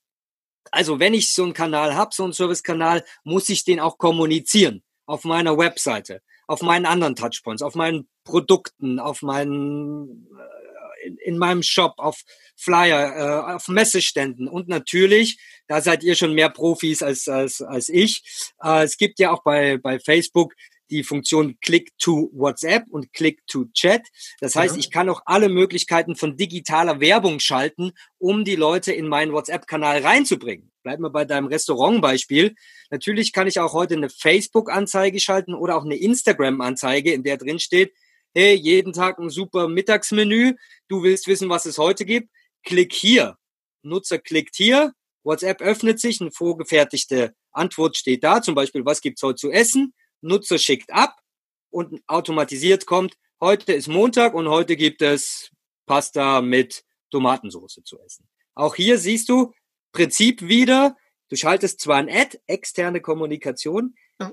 also wenn ich so einen Kanal habe, so einen Service-Kanal, muss ich den auch kommunizieren auf meiner Webseite, auf meinen anderen Touchpoints, auf meinen Produkten, auf meinen äh, in, in meinem Shop, auf Flyer, äh, auf Messeständen und natürlich, da seid ihr schon mehr Profis als als als ich. Äh, es gibt ja auch bei bei Facebook die Funktion Click to WhatsApp und Click to Chat. Das heißt, ja. ich kann auch alle Möglichkeiten von digitaler Werbung schalten, um die Leute in meinen WhatsApp-Kanal reinzubringen. Bleiben wir bei deinem Restaurantbeispiel. Natürlich kann ich auch heute eine Facebook-Anzeige schalten oder auch eine Instagram-Anzeige, in der drin steht, hey, jeden Tag ein super Mittagsmenü, du willst wissen, was es heute gibt, klick hier. Nutzer klickt hier, WhatsApp öffnet sich, eine vorgefertigte Antwort steht da, zum Beispiel, was gibt's heute zu essen? Nutzer schickt ab und automatisiert kommt, heute ist Montag und heute gibt es Pasta mit Tomatensauce zu essen. Auch hier siehst du, Prinzip wieder, du schaltest zwar ein Ad, externe Kommunikation, ja.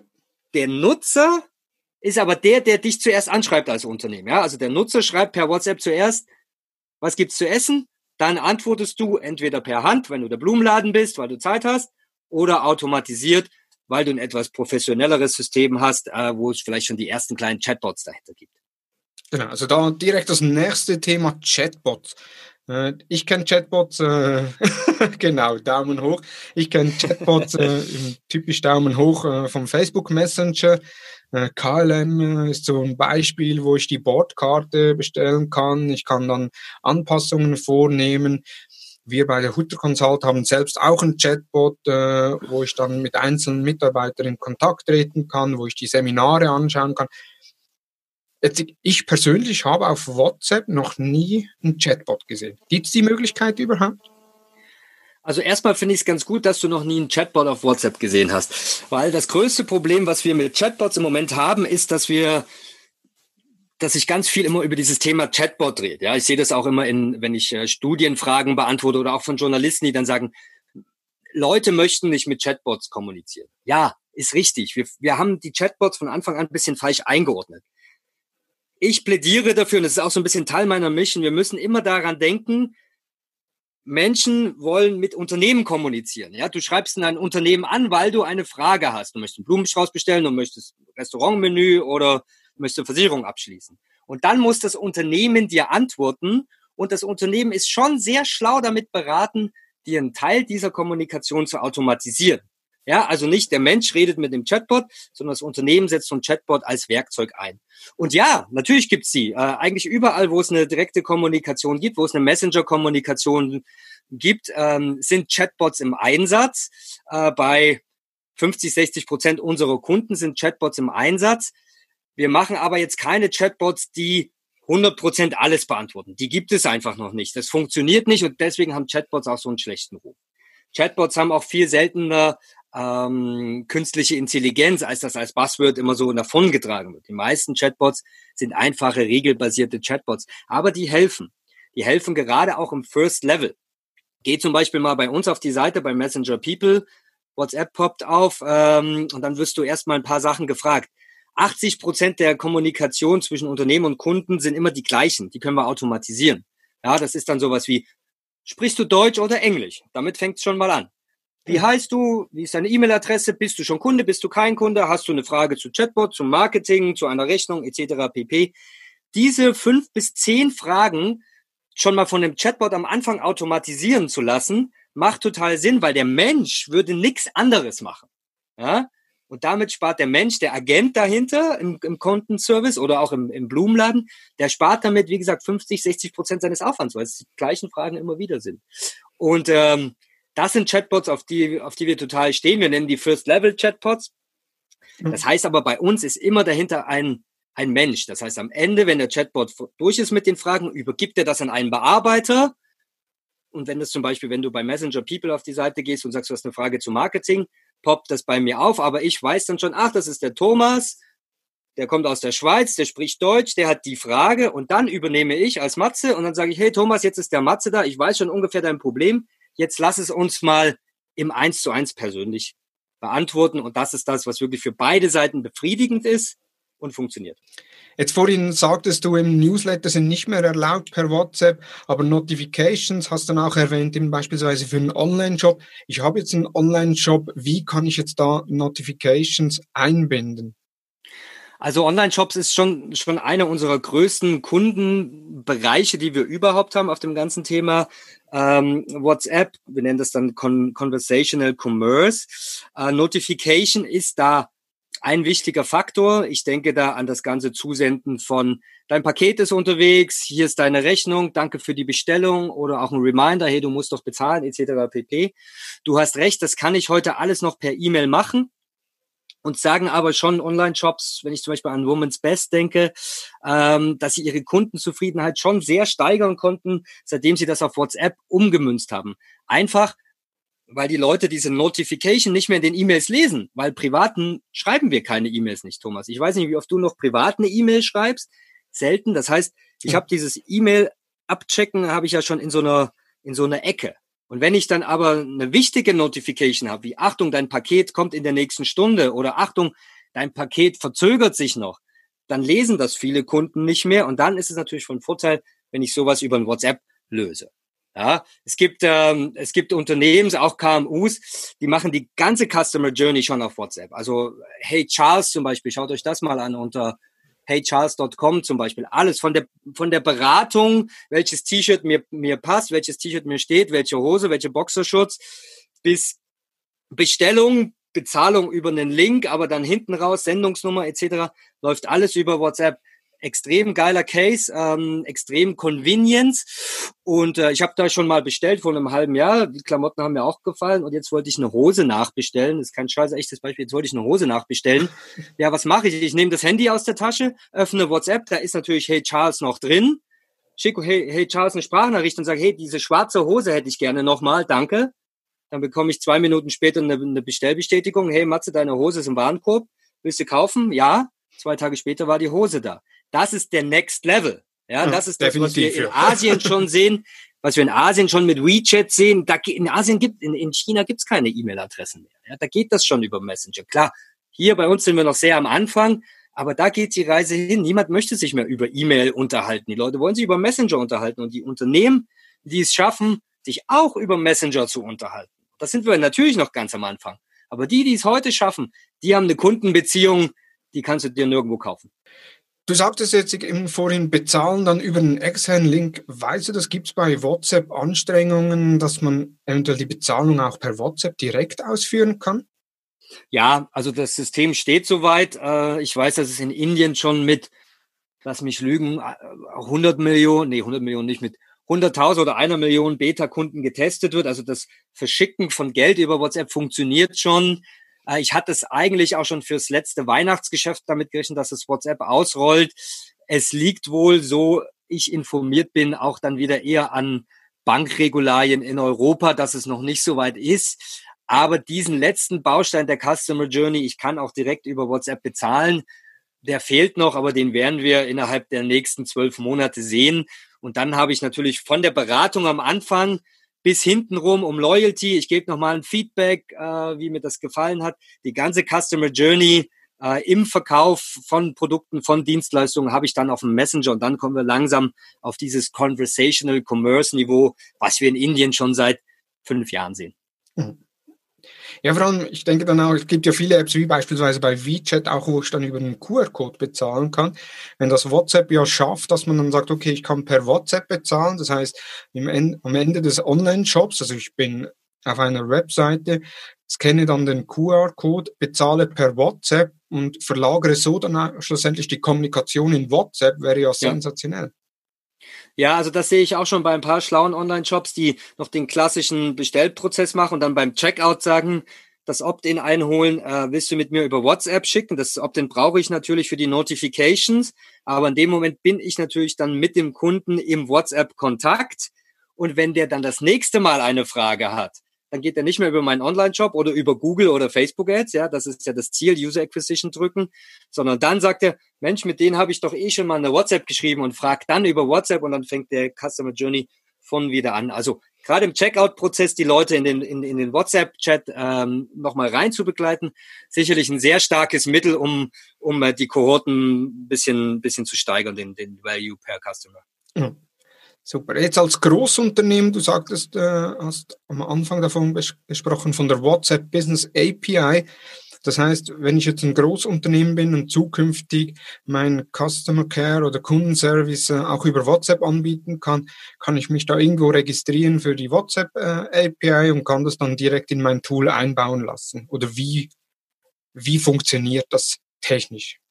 der Nutzer ist aber der, der dich zuerst anschreibt als Unternehmen. Ja, also der Nutzer schreibt per WhatsApp zuerst, was gibt's zu essen? Dann antwortest du entweder per Hand, wenn du der Blumenladen bist, weil du Zeit hast, oder automatisiert, weil du ein etwas professionelleres System hast, äh, wo es vielleicht schon die ersten kleinen Chatbots dahinter gibt. Genau, also da direkt das nächste Thema Chatbots. Äh, ich kenne Chatbots, äh, genau, Daumen hoch. Ich kenne Chatbots, äh, typisch Daumen hoch äh, vom Facebook Messenger. Äh, KLM ist so ein Beispiel, wo ich die Bordkarte bestellen kann. Ich kann dann Anpassungen vornehmen. Wir bei der Hutter Consult haben selbst auch einen Chatbot, äh, wo ich dann mit einzelnen Mitarbeitern in Kontakt treten kann, wo ich die Seminare anschauen kann. Jetzt, ich persönlich habe auf WhatsApp noch nie einen Chatbot gesehen. Gibt es die Möglichkeit überhaupt? Also erstmal finde ich es ganz gut, dass du noch nie einen Chatbot auf WhatsApp gesehen hast. Weil das größte Problem, was wir mit Chatbots im Moment haben, ist, dass wir dass sich ganz viel immer über dieses Thema Chatbot dreht. Ja, ich sehe das auch immer in, wenn ich äh, Studienfragen beantworte oder auch von Journalisten, die dann sagen, Leute möchten nicht mit Chatbots kommunizieren. Ja, ist richtig. Wir, wir haben die Chatbots von Anfang an ein bisschen falsch eingeordnet. Ich plädiere dafür, und das ist auch so ein bisschen Teil meiner Mission, wir müssen immer daran denken, Menschen wollen mit Unternehmen kommunizieren. Ja, du schreibst in ein Unternehmen an, weil du eine Frage hast. Du möchtest einen Blumenstrauß bestellen, du möchtest Restaurantmenü oder möchte Versicherung abschließen. Und dann muss das Unternehmen dir antworten und das Unternehmen ist schon sehr schlau damit beraten, dir einen Teil dieser Kommunikation zu automatisieren. Ja, also nicht der Mensch redet mit dem Chatbot, sondern das Unternehmen setzt so ein Chatbot als Werkzeug ein. Und ja, natürlich gibt's sie. Äh, eigentlich überall, wo es eine direkte Kommunikation gibt, wo es eine Messenger-Kommunikation gibt, ähm, sind Chatbots im Einsatz. Äh, bei 50, 60 Prozent unserer Kunden sind Chatbots im Einsatz. Wir machen aber jetzt keine Chatbots, die 100% alles beantworten. Die gibt es einfach noch nicht. Das funktioniert nicht und deswegen haben Chatbots auch so einen schlechten Ruf. Chatbots haben auch viel seltener ähm, künstliche Intelligenz, als das als Buzzword immer so davongetragen wird. Die meisten Chatbots sind einfache, regelbasierte Chatbots, aber die helfen. Die helfen gerade auch im First Level. Geh zum Beispiel mal bei uns auf die Seite bei Messenger People, WhatsApp poppt auf ähm, und dann wirst du erstmal ein paar Sachen gefragt. 80 Prozent der Kommunikation zwischen Unternehmen und Kunden sind immer die gleichen. Die können wir automatisieren. Ja, das ist dann sowas wie, sprichst du Deutsch oder Englisch? Damit fängt es schon mal an. Wie heißt du? Wie ist deine E-Mail-Adresse? Bist du schon Kunde? Bist du kein Kunde? Hast du eine Frage zu Chatbot, zum Marketing, zu einer Rechnung etc. pp. Diese fünf bis zehn Fragen schon mal von dem Chatbot am Anfang automatisieren zu lassen, macht total Sinn, weil der Mensch würde nichts anderes machen. Ja? Und damit spart der Mensch, der Agent dahinter im, im Kontenservice oder auch im, im Blumenladen, der spart damit, wie gesagt, 50, 60 Prozent seines Aufwands, weil es die gleichen Fragen immer wieder sind. Und ähm, das sind Chatbots, auf die, auf die wir total stehen. Wir nennen die First-Level-Chatbots. Mhm. Das heißt aber, bei uns ist immer dahinter ein, ein Mensch. Das heißt, am Ende, wenn der Chatbot durch ist mit den Fragen, übergibt er das an einen Bearbeiter. Und wenn das zum Beispiel, wenn du bei Messenger People auf die Seite gehst und sagst, du hast eine Frage zu Marketing, poppt das bei mir auf, aber ich weiß dann schon, ach, das ist der Thomas, der kommt aus der Schweiz, der spricht Deutsch, der hat die Frage und dann übernehme ich als Matze und dann sage ich, hey Thomas, jetzt ist der Matze da, ich weiß schon ungefähr dein Problem, jetzt lass es uns mal im Eins zu eins persönlich beantworten und das ist das, was wirklich für beide Seiten befriedigend ist und funktioniert. Jetzt vorhin sagtest du, im Newsletter sind nicht mehr erlaubt per WhatsApp, aber Notifications hast du dann auch erwähnt, eben beispielsweise für einen Online-Shop. Ich habe jetzt einen Online-Shop, wie kann ich jetzt da Notifications einbinden? Also Online-Shops ist schon, schon einer unserer größten Kundenbereiche, die wir überhaupt haben auf dem ganzen Thema. Ähm, WhatsApp, wir nennen das dann Con Conversational Commerce. Äh, Notification ist da ein wichtiger Faktor. Ich denke da an das ganze Zusenden von dein Paket ist unterwegs, hier ist deine Rechnung, danke für die Bestellung oder auch ein Reminder, hey, du musst doch bezahlen etc. pp. Du hast recht, das kann ich heute alles noch per E-Mail machen und sagen aber schon Online-Shops, wenn ich zum Beispiel an Woman's Best denke, ähm, dass sie ihre Kundenzufriedenheit schon sehr steigern konnten, seitdem sie das auf WhatsApp umgemünzt haben. Einfach, weil die Leute diese Notification nicht mehr in den E-Mails lesen, weil privaten schreiben wir keine E-Mails nicht, Thomas. Ich weiß nicht, wie oft du noch privat eine E-Mail schreibst. Selten. Das heißt, ich habe dieses E-Mail abchecken, habe ich ja schon in so einer in so einer Ecke. Und wenn ich dann aber eine wichtige Notification habe, wie Achtung, dein Paket kommt in der nächsten Stunde oder Achtung, dein Paket verzögert sich noch, dann lesen das viele Kunden nicht mehr. Und dann ist es natürlich von Vorteil, wenn ich sowas über ein WhatsApp löse. Ja, es gibt ähm, es gibt Unternehmen, auch KMUs, die machen die ganze Customer Journey schon auf WhatsApp. Also Hey Charles zum Beispiel, schaut euch das mal an unter heycharles.com zum Beispiel. Alles von der von der Beratung, welches T-Shirt mir mir passt, welches T-Shirt mir steht, welche Hose, welche Boxerschutz, bis Bestellung, Bezahlung über einen Link, aber dann hinten raus Sendungsnummer etc. läuft alles über WhatsApp extrem geiler Case, ähm, extrem Convenience. Und äh, ich habe da schon mal bestellt vor einem halben Jahr. Die Klamotten haben mir auch gefallen und jetzt wollte ich eine Hose nachbestellen. Das ist kein scheiß echtes Beispiel. Jetzt wollte ich eine Hose nachbestellen. Ja, was mache ich? Ich nehme das Handy aus der Tasche, öffne WhatsApp, da ist natürlich Hey Charles noch drin. Schicke hey, hey Charles eine Sprachnachricht und sage, hey, diese schwarze Hose hätte ich gerne nochmal, danke. Dann bekomme ich zwei Minuten später eine, eine Bestellbestätigung. Hey Matze, deine Hose ist im Warenkorb. Willst du kaufen? Ja. Zwei Tage später war die Hose da. Das ist der Next Level. Ja, das ist das, was wir in Asien schon sehen, was wir in Asien schon mit WeChat sehen. Da, in Asien gibt, in, in China gibt's keine E-Mail-Adressen mehr. Ja, da geht das schon über Messenger. Klar, hier bei uns sind wir noch sehr am Anfang, aber da geht die Reise hin. Niemand möchte sich mehr über E-Mail unterhalten. Die Leute wollen sich über Messenger unterhalten und die Unternehmen, die es schaffen, sich auch über Messenger zu unterhalten. Das sind wir natürlich noch ganz am Anfang. Aber die, die es heute schaffen, die haben eine Kundenbeziehung, die kannst du dir nirgendwo kaufen. Du sagtest jetzt eben vorhin bezahlen dann über einen externen Link. Weißt du, das gibt es bei WhatsApp Anstrengungen, dass man eventuell die Bezahlung auch per WhatsApp direkt ausführen kann? Ja, also das System steht soweit. Äh, ich weiß, dass es in Indien schon mit, lass mich lügen, 100 Millionen, nee, 100 Millionen nicht mit 100.000 oder einer Million Beta-Kunden getestet wird. Also das Verschicken von Geld über WhatsApp funktioniert schon. Äh, ich hatte es eigentlich auch schon fürs letzte Weihnachtsgeschäft damit gerechnet, dass es WhatsApp ausrollt. Es liegt wohl, so ich informiert bin, auch dann wieder eher an Bankregularien in Europa, dass es noch nicht so weit ist. Aber diesen letzten Baustein der Customer Journey, ich kann auch direkt über WhatsApp bezahlen, der fehlt noch, aber den werden wir innerhalb der nächsten zwölf Monate sehen. Und dann habe ich natürlich von der Beratung am Anfang bis hintenrum um Loyalty. Ich gebe nochmal ein Feedback, äh, wie mir das gefallen hat. Die ganze Customer Journey äh, im Verkauf von Produkten, von Dienstleistungen habe ich dann auf dem Messenger und dann kommen wir langsam auf dieses Conversational Commerce Niveau, was wir in Indien schon seit fünf Jahren sehen. Mhm. Ja, vor allem, ich denke dann auch, es gibt ja viele Apps, wie beispielsweise bei WeChat, auch wo ich dann über einen QR-Code bezahlen kann. Wenn das WhatsApp ja schafft, dass man dann sagt, okay, ich kann per WhatsApp bezahlen, das heißt, im, am Ende des Online-Shops, also ich bin auf einer Webseite, scanne dann den QR-Code, bezahle per WhatsApp und verlagere so dann schlussendlich die Kommunikation in WhatsApp, wäre ja, ja. sensationell. Ja, also das sehe ich auch schon bei ein paar schlauen Online-Shops, die noch den klassischen Bestellprozess machen und dann beim Checkout sagen, das Opt-in einholen, äh, willst du mit mir über WhatsApp schicken? Das Opt-in brauche ich natürlich für die Notifications, aber in dem Moment bin ich natürlich dann mit dem Kunden im WhatsApp-Kontakt. Und wenn der dann das nächste Mal eine Frage hat, dann geht er nicht mehr über meinen Online-Shop oder über Google oder Facebook Ads, ja, das ist ja das Ziel, User Acquisition drücken, sondern dann sagt er, Mensch, mit denen habe ich doch eh schon mal eine WhatsApp geschrieben und fragt dann über WhatsApp und dann fängt der Customer Journey von wieder an. Also gerade im Checkout-Prozess die Leute in den, in, in den WhatsApp-Chat ähm, nochmal rein zu begleiten, sicherlich ein sehr starkes Mittel, um, um äh, die Kohorten ein bisschen, bisschen zu steigern, den, den Value per Customer. Mhm. Super. Jetzt als Großunternehmen, du sagtest, äh, hast am Anfang davon gesprochen, von der WhatsApp Business API. Das heißt, wenn ich jetzt ein Großunternehmen bin und zukünftig mein Customer Care oder Kundenservice äh, auch über WhatsApp anbieten kann, kann ich mich da irgendwo registrieren für die WhatsApp äh, API und kann das dann direkt in mein Tool einbauen lassen. Oder wie wie funktioniert das technisch?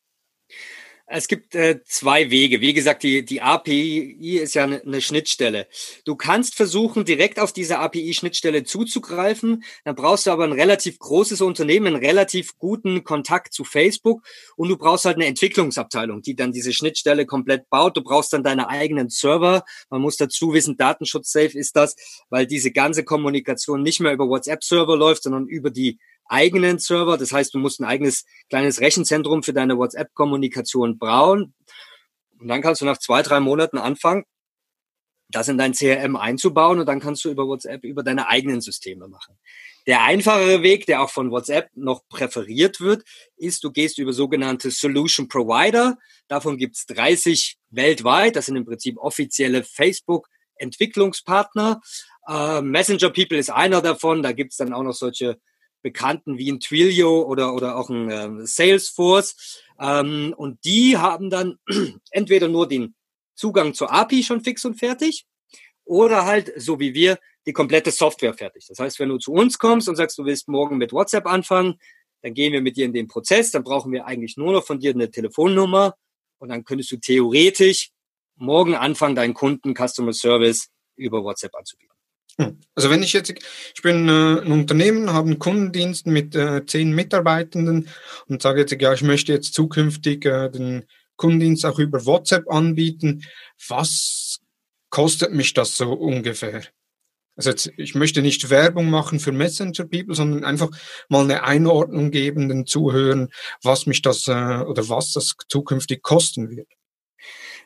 Es gibt äh, zwei Wege. Wie gesagt, die, die API ist ja eine, eine Schnittstelle. Du kannst versuchen, direkt auf diese API-Schnittstelle zuzugreifen. Dann brauchst du aber ein relativ großes Unternehmen, einen relativ guten Kontakt zu Facebook und du brauchst halt eine Entwicklungsabteilung, die dann diese Schnittstelle komplett baut. Du brauchst dann deine eigenen Server. Man muss dazu wissen, Datenschutz-safe ist das, weil diese ganze Kommunikation nicht mehr über WhatsApp-Server läuft, sondern über die eigenen Server. Das heißt, du musst ein eigenes kleines Rechenzentrum für deine WhatsApp-Kommunikation bauen. Und dann kannst du nach zwei, drei Monaten anfangen, das in dein CRM einzubauen und dann kannst du über WhatsApp über deine eigenen Systeme machen. Der einfachere Weg, der auch von WhatsApp noch präferiert wird, ist, du gehst über sogenannte Solution Provider. Davon gibt's 30 weltweit. Das sind im Prinzip offizielle Facebook-Entwicklungspartner. Äh, Messenger People ist einer davon. Da gibt's dann auch noch solche Bekannten wie ein Twilio oder, oder auch ein äh, Salesforce. Ähm, und die haben dann entweder nur den Zugang zur API schon fix und fertig oder halt, so wie wir, die komplette Software fertig. Das heißt, wenn du zu uns kommst und sagst, du willst morgen mit WhatsApp anfangen, dann gehen wir mit dir in den Prozess, dann brauchen wir eigentlich nur noch von dir eine Telefonnummer und dann könntest du theoretisch morgen anfangen, deinen Kunden Customer Service über WhatsApp anzubieten. Also wenn ich jetzt, ich bin äh, ein Unternehmen, habe einen Kundendienst mit äh, zehn Mitarbeitenden und sage jetzt, ja, ich möchte jetzt zukünftig äh, den Kundendienst auch über WhatsApp anbieten. Was kostet mich das so ungefähr? Also jetzt, ich möchte nicht Werbung machen für Messenger People, sondern einfach mal eine Einordnung geben, den Zuhören, was mich das äh, oder was das zukünftig kosten wird.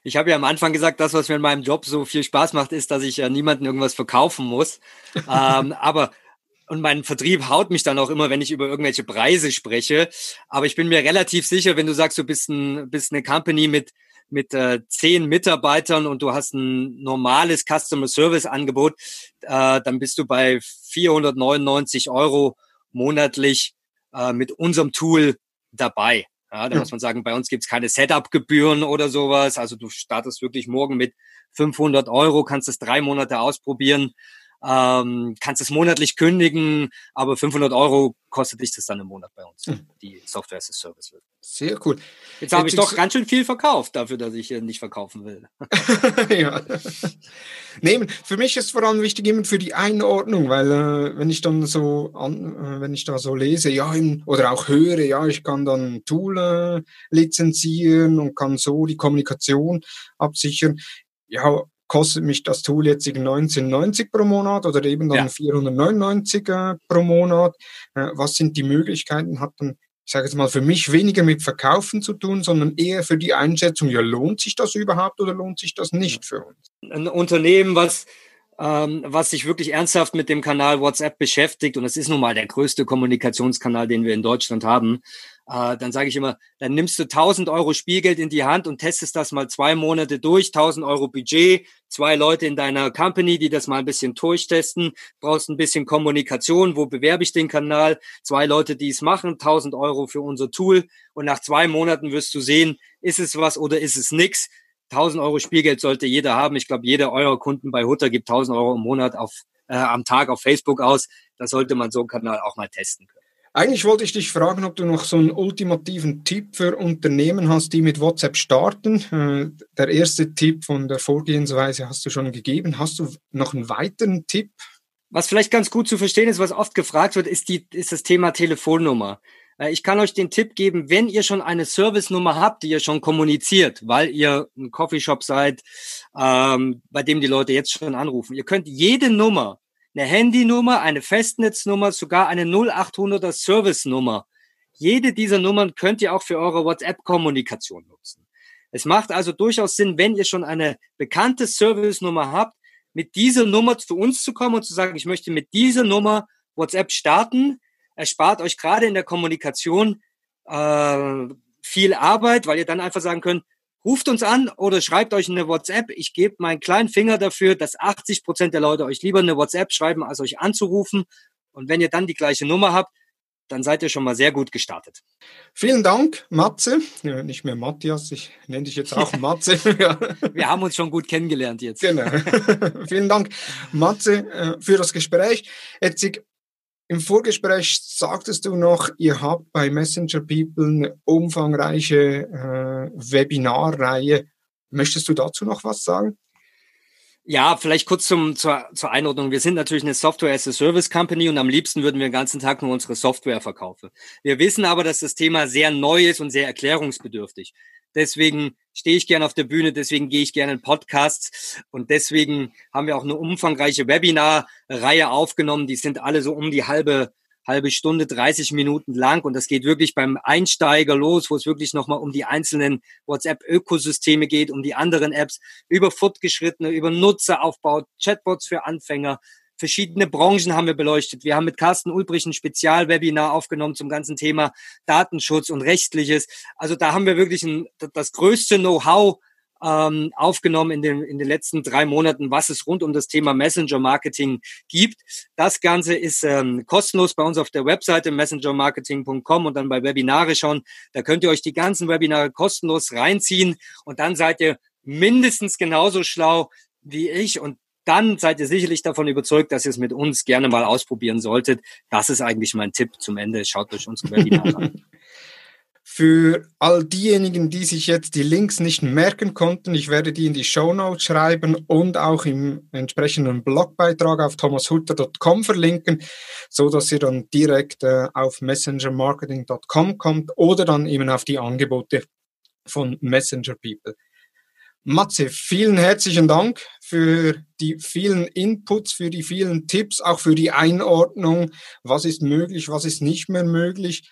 Ich habe ja am Anfang gesagt, das, was mir in meinem Job so viel Spaß macht, ist, dass ich ja niemandem irgendwas verkaufen muss. ähm, aber und mein Vertrieb haut mich dann auch immer, wenn ich über irgendwelche Preise spreche. Aber ich bin mir relativ sicher, wenn du sagst, du bist, ein, bist eine Company mit mit äh, zehn Mitarbeitern und du hast ein normales Customer Service Angebot, äh, dann bist du bei 499 Euro monatlich äh, mit unserem Tool dabei. Ja, da muss man sagen, bei uns gibt's keine Setup-Gebühren oder sowas. Also du startest wirklich morgen mit 500 Euro, kannst es drei Monate ausprobieren, ähm, kannst es monatlich kündigen, aber 500 Euro kostet dich das dann im Monat bei uns, mhm. die Software as a Service. Sehr cool. Jetzt habe ich doch ganz schön viel verkauft dafür, dass ich nicht verkaufen will. ja. Nee, für mich ist vor allem wichtig immer für die Einordnung, weil äh, wenn ich dann so an, äh, wenn ich da so lese, ja, in, oder auch höre, ja, ich kann dann ein Tool äh, lizenzieren und kann so die Kommunikation absichern. Ja, kostet mich das Tool jetzt 19,90 pro Monat oder eben dann ja. 499 äh, pro Monat. Äh, was sind die Möglichkeiten? Hat dann ich sage jetzt mal, für mich weniger mit Verkaufen zu tun, sondern eher für die Einschätzung, ja, lohnt sich das überhaupt oder lohnt sich das nicht für uns? Ein Unternehmen, was ähm, was sich wirklich ernsthaft mit dem Kanal WhatsApp beschäftigt, und es ist nun mal der größte Kommunikationskanal, den wir in Deutschland haben, äh, dann sage ich immer, dann nimmst du 1000 Euro Spielgeld in die Hand und testest das mal zwei Monate durch, 1000 Euro Budget, zwei Leute in deiner Company, die das mal ein bisschen durchtesten, brauchst ein bisschen Kommunikation, wo bewerbe ich den Kanal, zwei Leute, die es machen, 1000 Euro für unser Tool und nach zwei Monaten wirst du sehen, ist es was oder ist es nix 1000 Euro Spielgeld sollte jeder haben. Ich glaube, jeder eurer Kunden bei Hutter gibt 1000 Euro im Monat auf, äh, am Tag auf Facebook aus. Da sollte man so einen Kanal auch mal testen können. Eigentlich wollte ich dich fragen, ob du noch so einen ultimativen Tipp für Unternehmen hast, die mit WhatsApp starten. Äh, der erste Tipp von der Vorgehensweise hast du schon gegeben. Hast du noch einen weiteren Tipp? Was vielleicht ganz gut zu verstehen ist, was oft gefragt wird, ist, die, ist das Thema Telefonnummer. Äh, ich kann euch den Tipp geben, wenn ihr schon eine Service-Nummer habt, die ihr schon kommuniziert, weil ihr ein Coffeeshop seid, ähm, bei dem die Leute jetzt schon anrufen. Ihr könnt jede Nummer, eine Handynummer, eine Festnetznummer, sogar eine 0800er Service-Nummer, jede dieser Nummern könnt ihr auch für eure WhatsApp-Kommunikation nutzen. Es macht also durchaus Sinn, wenn ihr schon eine bekannte Service-Nummer habt, mit dieser Nummer zu uns zu kommen und zu sagen, ich möchte mit dieser Nummer WhatsApp starten erspart euch gerade in der Kommunikation äh, viel Arbeit, weil ihr dann einfach sagen könnt, ruft uns an oder schreibt euch eine WhatsApp. Ich gebe meinen kleinen Finger dafür, dass 80 Prozent der Leute euch lieber eine WhatsApp schreiben, als euch anzurufen. Und wenn ihr dann die gleiche Nummer habt, dann seid ihr schon mal sehr gut gestartet. Vielen Dank, Matze. Ja, nicht mehr Matthias, ich nenne dich jetzt auch Matze. Wir haben uns schon gut kennengelernt jetzt. Genau. Vielen Dank, Matze, äh, für das Gespräch. Jetzt Im Vorgespräch sagtest du noch, ihr habt bei Messenger People eine umfangreiche äh, Webinarreihe. Möchtest du dazu noch was sagen? Ja, vielleicht kurz zum, zur, zur Einordnung. Wir sind natürlich eine Software as a Service Company und am liebsten würden wir den ganzen Tag nur unsere Software verkaufen. Wir wissen aber, dass das Thema sehr neu ist und sehr erklärungsbedürftig. Deswegen stehe ich gerne auf der Bühne, deswegen gehe ich gerne in Podcasts. Und deswegen haben wir auch eine umfangreiche Webinar-Reihe aufgenommen. Die sind alle so um die halbe halbe Stunde, 30 Minuten lang. Und das geht wirklich beim Einsteiger los, wo es wirklich nochmal um die einzelnen WhatsApp-Ökosysteme geht, um die anderen Apps, über Fortgeschrittene, über Nutzeraufbau, Chatbots für Anfänger, verschiedene Branchen haben wir beleuchtet. Wir haben mit Carsten Ulbrich ein Spezialwebinar aufgenommen zum ganzen Thema Datenschutz und Rechtliches. Also da haben wir wirklich ein, das größte Know-how ähm, aufgenommen in den, in den letzten drei Monaten, was es rund um das Thema Messenger-Marketing gibt. Das Ganze ist ähm, kostenlos bei uns auf der Webseite messengermarketing.com und dann bei Webinare schauen. Da könnt ihr euch die ganzen Webinare kostenlos reinziehen und dann seid ihr mindestens genauso schlau wie ich und dann seid ihr sicherlich davon überzeugt, dass ihr es mit uns gerne mal ausprobieren solltet. Das ist eigentlich mein Tipp zum Ende. Schaut euch unsere Webinare an. Für all diejenigen, die sich jetzt die Links nicht merken konnten, ich werde die in die Show Notes schreiben und auch im entsprechenden Blogbeitrag auf thomashutter.com verlinken, so dass ihr dann direkt äh, auf messengermarketing.com kommt oder dann eben auf die Angebote von Messenger People. Matze, vielen herzlichen Dank für die vielen Inputs, für die vielen Tipps, auch für die Einordnung, was ist möglich, was ist nicht mehr möglich.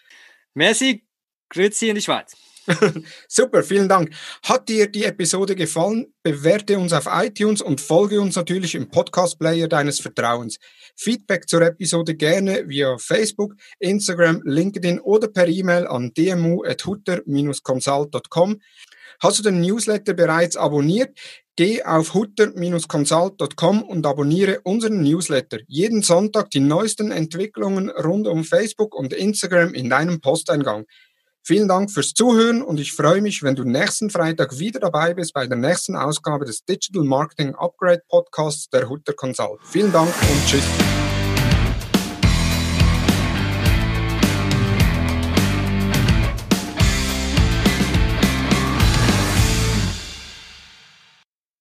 Merci, grüezi in die Schweiz. Super, vielen Dank. Hat dir die Episode gefallen? Bewerte uns auf iTunes und folge uns natürlich im Podcast-Player deines Vertrauens. Feedback zur Episode gerne via Facebook, Instagram, LinkedIn oder per E-Mail an dmu.hutter-consult.com. Hast du den Newsletter bereits abonniert? Geh auf hutter-consult.com und abonniere unseren Newsletter. Jeden Sonntag die neuesten Entwicklungen rund um Facebook und Instagram in deinem Posteingang. Vielen Dank fürs Zuhören und ich freue mich, wenn du nächsten Freitag wieder dabei bist bei der nächsten Ausgabe des Digital Marketing Upgrade Podcasts der Hutter Consult. Vielen Dank und tschüss.